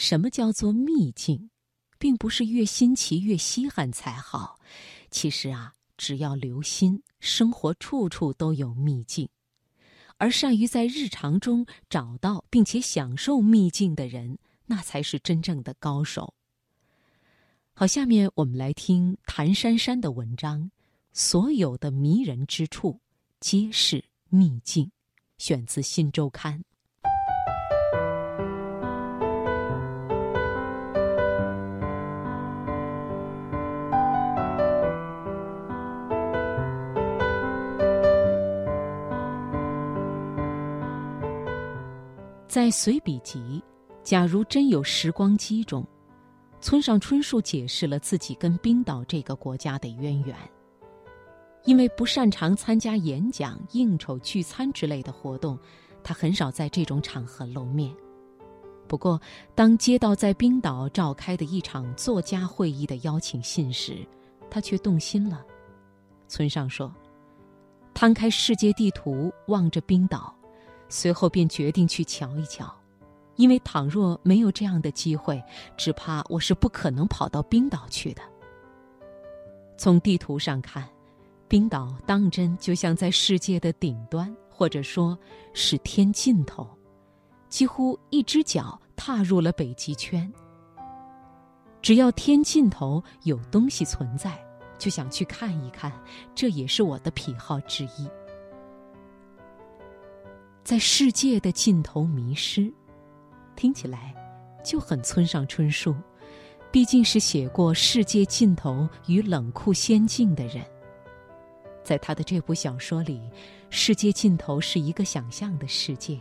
什么叫做秘境？并不是越新奇越稀罕才好。其实啊，只要留心，生活处处都有秘境。而善于在日常中找到并且享受秘境的人，那才是真正的高手。好，下面我们来听谭珊珊的文章。所有的迷人之处，皆是秘境。选自《新周刊》。在随笔集《假如真有时光机》中，村上春树解释了自己跟冰岛这个国家的渊源。因为不擅长参加演讲、应酬、聚餐之类的活动，他很少在这种场合露面。不过，当接到在冰岛召开的一场作家会议的邀请信时，他却动心了。村上说：“摊开世界地图，望着冰岛。”随后便决定去瞧一瞧，因为倘若没有这样的机会，只怕我是不可能跑到冰岛去的。从地图上看，冰岛当真就像在世界的顶端，或者说是天尽头，几乎一只脚踏入了北极圈。只要天尽头有东西存在，就想去看一看，这也是我的癖好之一。在世界的尽头迷失，听起来就很村上春树，毕竟是写过《世界尽头与冷酷仙境》的人。在他的这部小说里，世界尽头是一个想象的世界，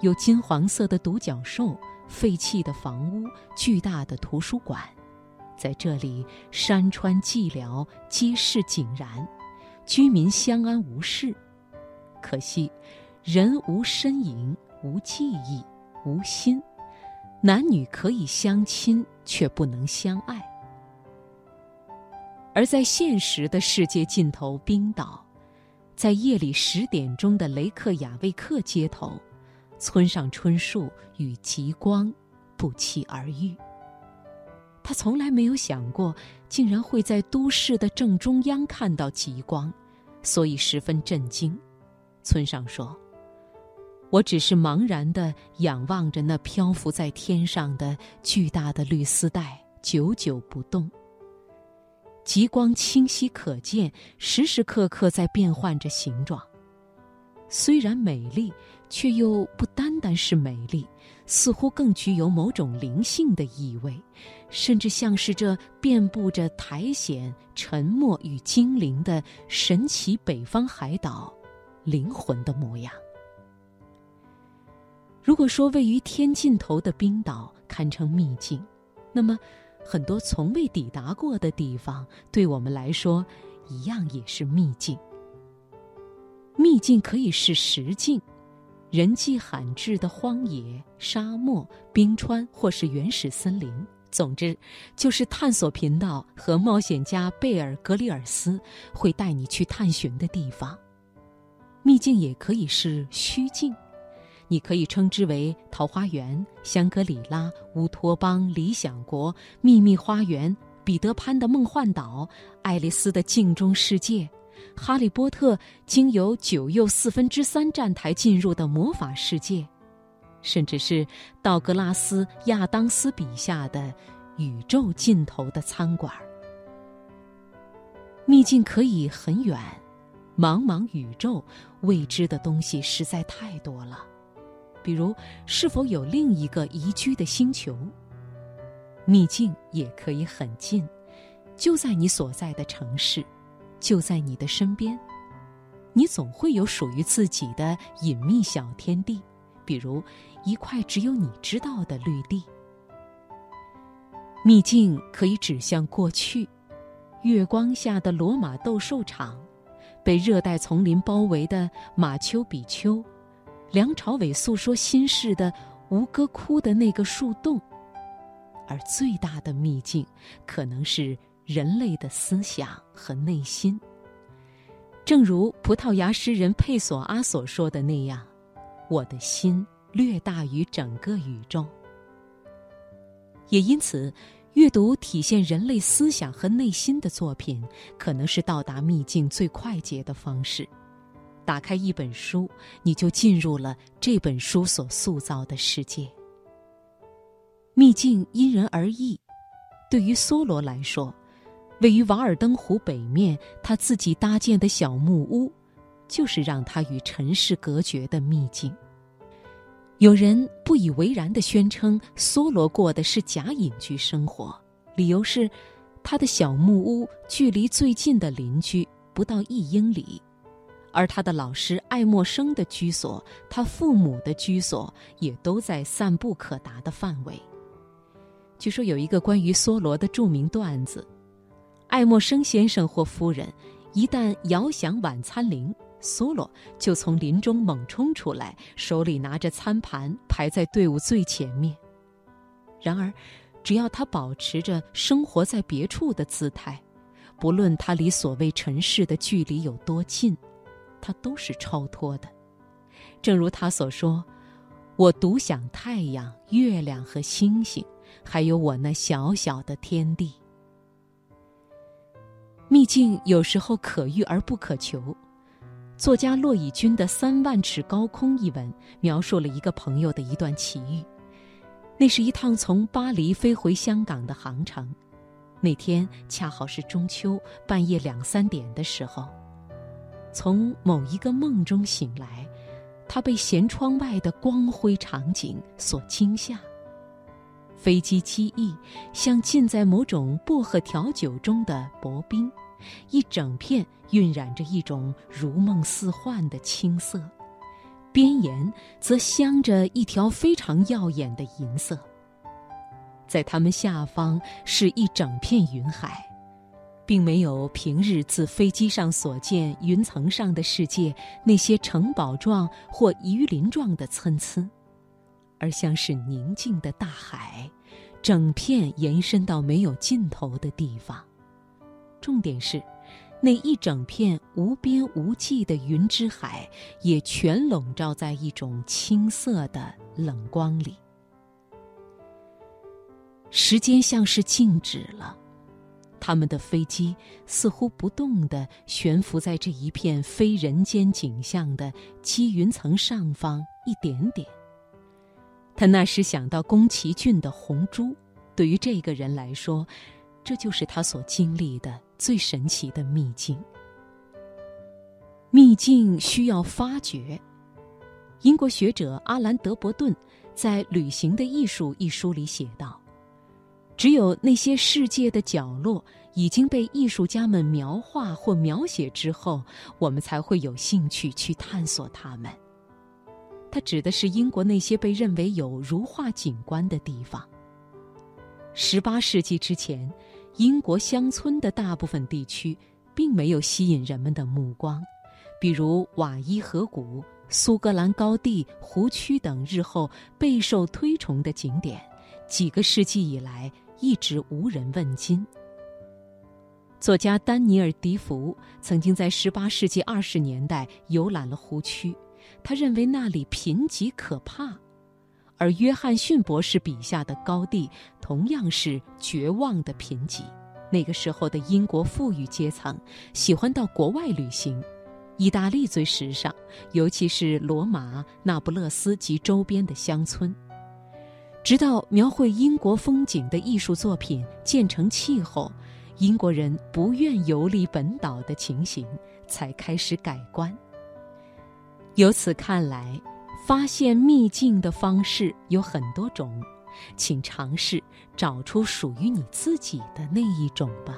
有金黄色的独角兽、废弃的房屋、巨大的图书馆，在这里山川寂寥，街市井然，居民相安无事。可惜。人无身影，无记忆，无心，男女可以相亲，却不能相爱。而在现实的世界尽头，冰岛，在夜里十点钟的雷克雅未克街头，村上春树与极光不期而遇。他从来没有想过，竟然会在都市的正中央看到极光，所以十分震惊。村上说。我只是茫然地仰望着那漂浮在天上的巨大的绿丝带，久久不动。极光清晰可见，时时刻刻在变换着形状。虽然美丽，却又不单单是美丽，似乎更具有某种灵性的意味，甚至像是这遍布着苔藓、沉默与精灵的神奇北方海岛，灵魂的模样。如果说位于天尽头的冰岛堪称秘境，那么很多从未抵达过的地方，对我们来说一样也是秘境。秘境可以是实境，人迹罕至的荒野、沙漠、冰川，或是原始森林。总之，就是探索频道和冒险家贝尔格里尔斯会带你去探寻的地方。秘境也可以是虚境。你可以称之为桃花源、香格里拉、乌托邦、理想国、秘密花园、彼得潘的梦幻岛、爱丽丝的镜中世界、哈利波特经由九又四分之三站台进入的魔法世界，甚至是道格拉斯·亚当斯笔下的宇宙尽头的餐馆。秘境可以很远，茫茫宇宙，未知的东西实在太多了。比如，是否有另一个宜居的星球？秘境也可以很近，就在你所在的城市，就在你的身边。你总会有属于自己的隐秘小天地，比如一块只有你知道的绿地。秘境可以指向过去，月光下的罗马斗兽场，被热带丛林包围的马丘比丘。梁朝伟诉说心事的吴哥窟的那个树洞，而最大的秘境，可能是人类的思想和内心。正如葡萄牙诗人佩索阿所说的那样：“我的心略大于整个宇宙。”也因此，阅读体现人类思想和内心的作品，可能是到达秘境最快捷的方式。打开一本书，你就进入了这本书所塑造的世界。秘境因人而异，对于梭罗来说，位于瓦尔登湖北面他自己搭建的小木屋，就是让他与尘世隔绝的秘境。有人不以为然地宣称，梭罗过的是假隐居生活，理由是他的小木屋距离最近的邻居不到一英里。而他的老师爱默生的居所，他父母的居所也都在散步可达的范围。据说有一个关于梭罗的著名段子：爱默生先生或夫人一旦摇响晚餐铃，梭罗就从林中猛冲出来，手里拿着餐盘，排在队伍最前面。然而，只要他保持着生活在别处的姿态，不论他离所谓尘世的距离有多近。他都是超脱的，正如他所说：“我独享太阳、月亮和星星，还有我那小小的天地。”秘境有时候可遇而不可求。作家骆以军的《三万尺高空》一文描述了一个朋友的一段奇遇。那是一趟从巴黎飞回香港的航程，那天恰好是中秋，半夜两三点的时候。从某一个梦中醒来，他被舷窗外的光辉场景所惊吓。飞机机翼像浸在某种薄荷调酒中的薄冰，一整片晕染着一种如梦似幻的青色，边沿则镶着一条非常耀眼的银色。在它们下方是一整片云海。并没有平日自飞机上所见云层上的世界那些城堡状或鱼鳞状的参差，而像是宁静的大海，整片延伸到没有尽头的地方。重点是，那一整片无边无际的云之海，也全笼罩在一种青色的冷光里。时间像是静止了。他们的飞机似乎不动地悬浮在这一片非人间景象的积云层上方一点点。他那时想到宫崎骏的《红猪》，对于这个人来说，这就是他所经历的最神奇的秘境。秘境需要发掘。英国学者阿兰·德伯顿在《旅行的艺术》一书里写道。只有那些世界的角落已经被艺术家们描画或描写之后，我们才会有兴趣去探索它们。它指的是英国那些被认为有如画景观的地方。十八世纪之前，英国乡村的大部分地区并没有吸引人们的目光，比如瓦伊河谷、苏格兰高地、湖区等日后备受推崇的景点，几个世纪以来。一直无人问津。作家丹尼尔·迪福曾经在18世纪20年代游览了湖区，他认为那里贫瘠可怕；而约翰逊博士笔下的高地同样是绝望的贫瘠。那个时候的英国富裕阶层喜欢到国外旅行，意大利最时尚，尤其是罗马、那不勒斯及周边的乡村。直到描绘英国风景的艺术作品渐成气候，英国人不愿游历本岛的情形才开始改观。由此看来，发现秘境的方式有很多种，请尝试找出属于你自己的那一种吧。